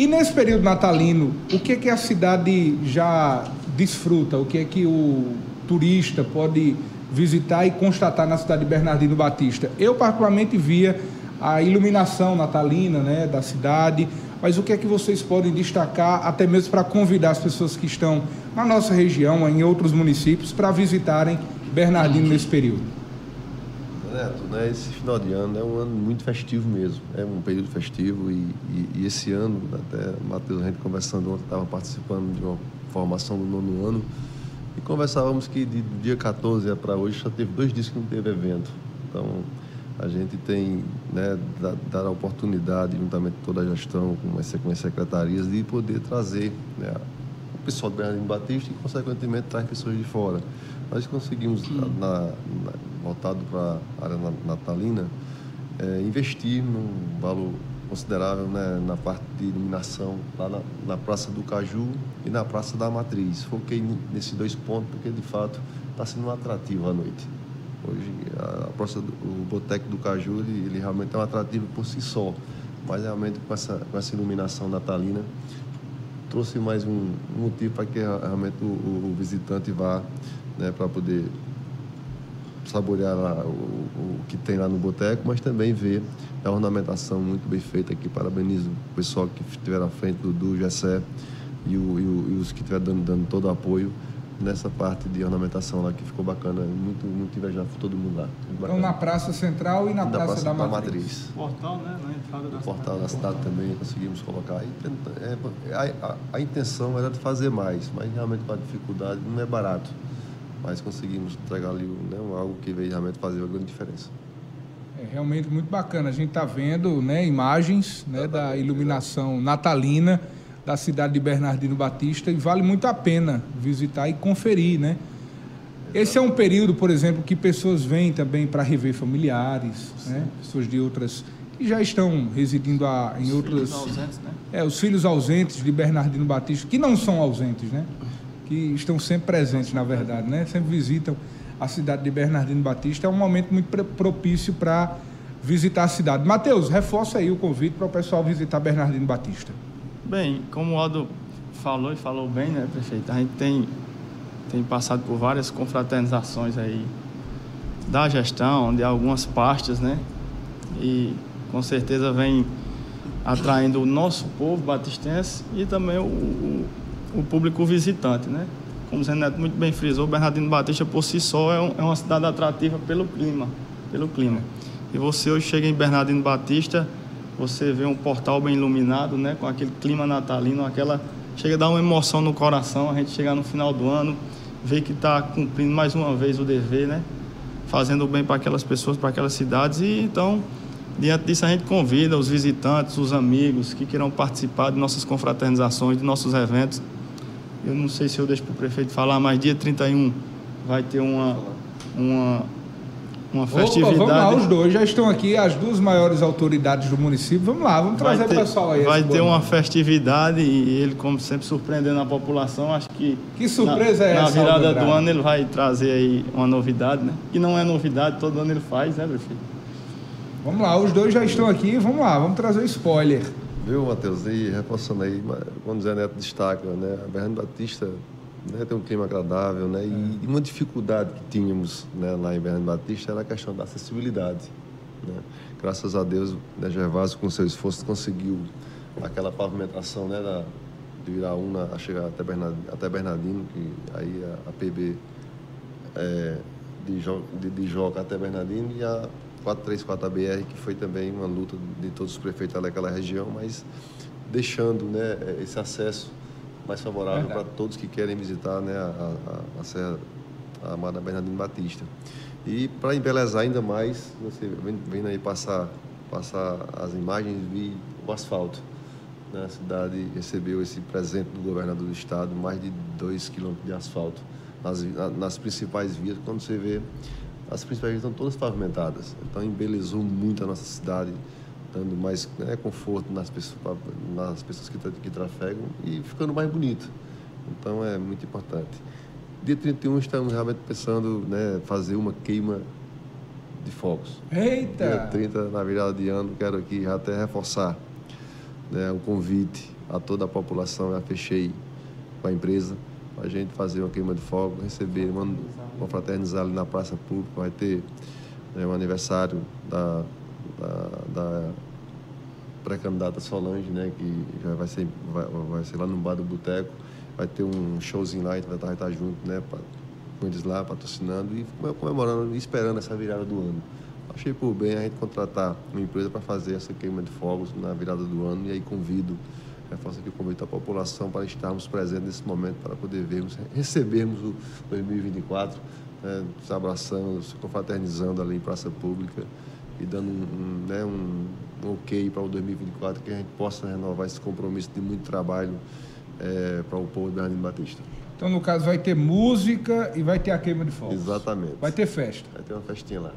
E nesse período natalino, o que é que a cidade já desfruta? O que é que o turista pode visitar e constatar na cidade de Bernardino Batista? Eu particularmente via a iluminação natalina, né, da cidade, mas o que é que vocês podem destacar, até mesmo para convidar as pessoas que estão na nossa região, em outros municípios, para visitarem Bernardino nesse período? Neto, né, esse final de ano é um ano muito festivo mesmo, é um período festivo e, e, e esse ano, até Matheus, a gente conversando ontem, estava participando de uma formação do nono ano e conversávamos que de, dia 14 para hoje só teve dois dias que não teve evento. Então, a gente tem, né, dar a oportunidade, juntamente com toda a gestão, com as, com as secretarias, de poder trazer né, o pessoal do Bernardino Batista e, consequentemente, traz pessoas de fora. Nós conseguimos, hum. na, na, voltado para a área natalina, é, investir num valor considerável né, na parte de iluminação, lá na, na, Praça do Caju e na Praça da Matriz. Foquei nesses dois pontos porque, de fato, está sendo um atrativo à noite. Hoje, a, a praça do, o Boteco do Caju, ele, ele, realmente é um atrativo por si só, mas realmente com essa, com essa iluminação natalina, trouxe mais um, motivo para que realmente o, o, visitante vá né, para poder saborear lá, o, o, que tem lá no boteco, mas também ver a ornamentação muito bem feita aqui. Parabenizo o pessoal que estiver à frente do, Gessé e, o, e, e os que estiveram dando, dando todo o apoio nessa parte de ornamentação lá que ficou bacana, muito, muito invejado por todo mundo lá. Então na Praça Central e na Praça, praça, da, da Matriz. Matriz. Portal, né? Na entrada da o portal cidade. da cidade também conseguimos colocar. E, é, a, a, a, intenção era de fazer mais, mas realmente com a dificuldade não é barato. Mas conseguimos entregar ali né, algo que veio realmente fazer uma grande diferença. É realmente muito bacana. A gente está vendo né, imagens né, da iluminação natalina da cidade de Bernardino Batista e vale muito a pena visitar e conferir, né? Esse é um período, por exemplo, que pessoas vêm também para rever familiares, né? pessoas de outras que já estão residindo a, em os outras. Filhos ausentes, né? É, os filhos ausentes de Bernardino Batista, que não são ausentes, né? Que estão sempre presentes, na verdade, né? Sempre visitam a cidade de Bernardino Batista. É um momento muito propício para visitar a cidade. Mateus, reforça aí o convite para o pessoal visitar Bernardino Batista. Bem, como o Aldo falou e falou bem, né, prefeito? A gente tem, tem passado por várias confraternizações aí da gestão, de algumas pastas, né? E com certeza vem atraindo o nosso povo batistense e também o, o, o público visitante, né? Como o Zé Neto muito bem frisou, Bernardino Batista por si só é, um, é uma cidade atrativa pelo clima, pelo clima. E você hoje chega em Bernardino Batista, você vê um portal bem iluminado, né, com aquele clima natalino, aquela chega a dar uma emoção no coração, a gente chegar no final do ano, ver que está cumprindo mais uma vez o dever, né, fazendo bem para aquelas pessoas, para aquelas cidades e então diante disso a gente convida os visitantes, os amigos que queiram participar de nossas confraternizações, de nossos eventos. Eu não sei se eu deixo para o prefeito falar, mas dia 31 vai ter uma uma uma festividade. Opa, vamos lá, os dois já estão aqui, as duas maiores autoridades do município. Vamos lá, vamos trazer ter, o pessoal aí. Vai ter uma festividade e ele, como sempre, surpreendendo a população. Acho que. Que surpresa na, é essa? Na virada do ano ele vai trazer aí uma novidade, né? Que não é novidade, todo ano ele faz, né, prefeito? Vamos lá, os dois já estão aqui, vamos lá, vamos trazer o spoiler. Viu, Matheus? E reforçando aí, quando o Zé Neto destaca, né? A Bernardo Batista né, ter um clima agradável, né? E, e, uma dificuldade que tínhamos né, lá em Bernardo Batista era a questão da acessibilidade. Né? Graças a Deus, né, Gervásio, com seu esforço, conseguiu aquela pavimentação né, da, de Iraúna a chegar até Bernardino, até Bernardino que aí a, a PB é, de, jo, de, de Joca até Bernardino e a 434 ABR, que foi também uma luta de todos os prefeitos daquela região, mas deixando né, esse acesso mais favorável para todos que querem visitar né, a, a, a Serra a Amada Bernardino Batista. E para embelezar ainda mais, você vem aí passar, passar as imagens, vi o asfalto. Né? A cidade recebeu esse presente do governador do estado, mais de 2 quilômetros de asfalto nas, nas principais vias. Quando você vê, as principais vias estão todas pavimentadas. Então embelezou muito a nossa cidade dando mais né, conforto nas pessoas, nas pessoas que, que trafegam e ficando mais bonito. Então é muito importante. Dia 31 estamos realmente pensando né, fazer uma queima de fogos. Eita! Dia 30, na virada de ano, quero aqui até reforçar. né, um convite a toda a população, já fechei com a empresa, para a gente fazer uma queima de fogo, receber, uma, uma fraternizar ali na praça pública, vai ter né, um aniversário da, da, da pré-candidata Solange, né, que já vai ser, vai, vai ser lá no Bar do Boteco, vai ter um showzinho lá, a gente vai estar, junto, né, pra, com eles lá, patrocinando e comemorando esperando essa virada do ano. Achei por bem a gente contratar uma empresa para fazer essa queima de fogos na virada do ano e aí convido, reforço aqui o convite à população para estarmos presentes nesse momento, para poder vermos, recebermos o 2024, né, se abraçando, se confraternizando ali em praça pública e dando um, né, um ok para o 2024, que a gente possa renovar esse compromisso de muito trabalho é, para o povo de Bernardino Batista. Então, no caso, vai ter música e vai ter a queima de fogos. Exatamente. Vai ter festa. Vai ter uma festinha lá.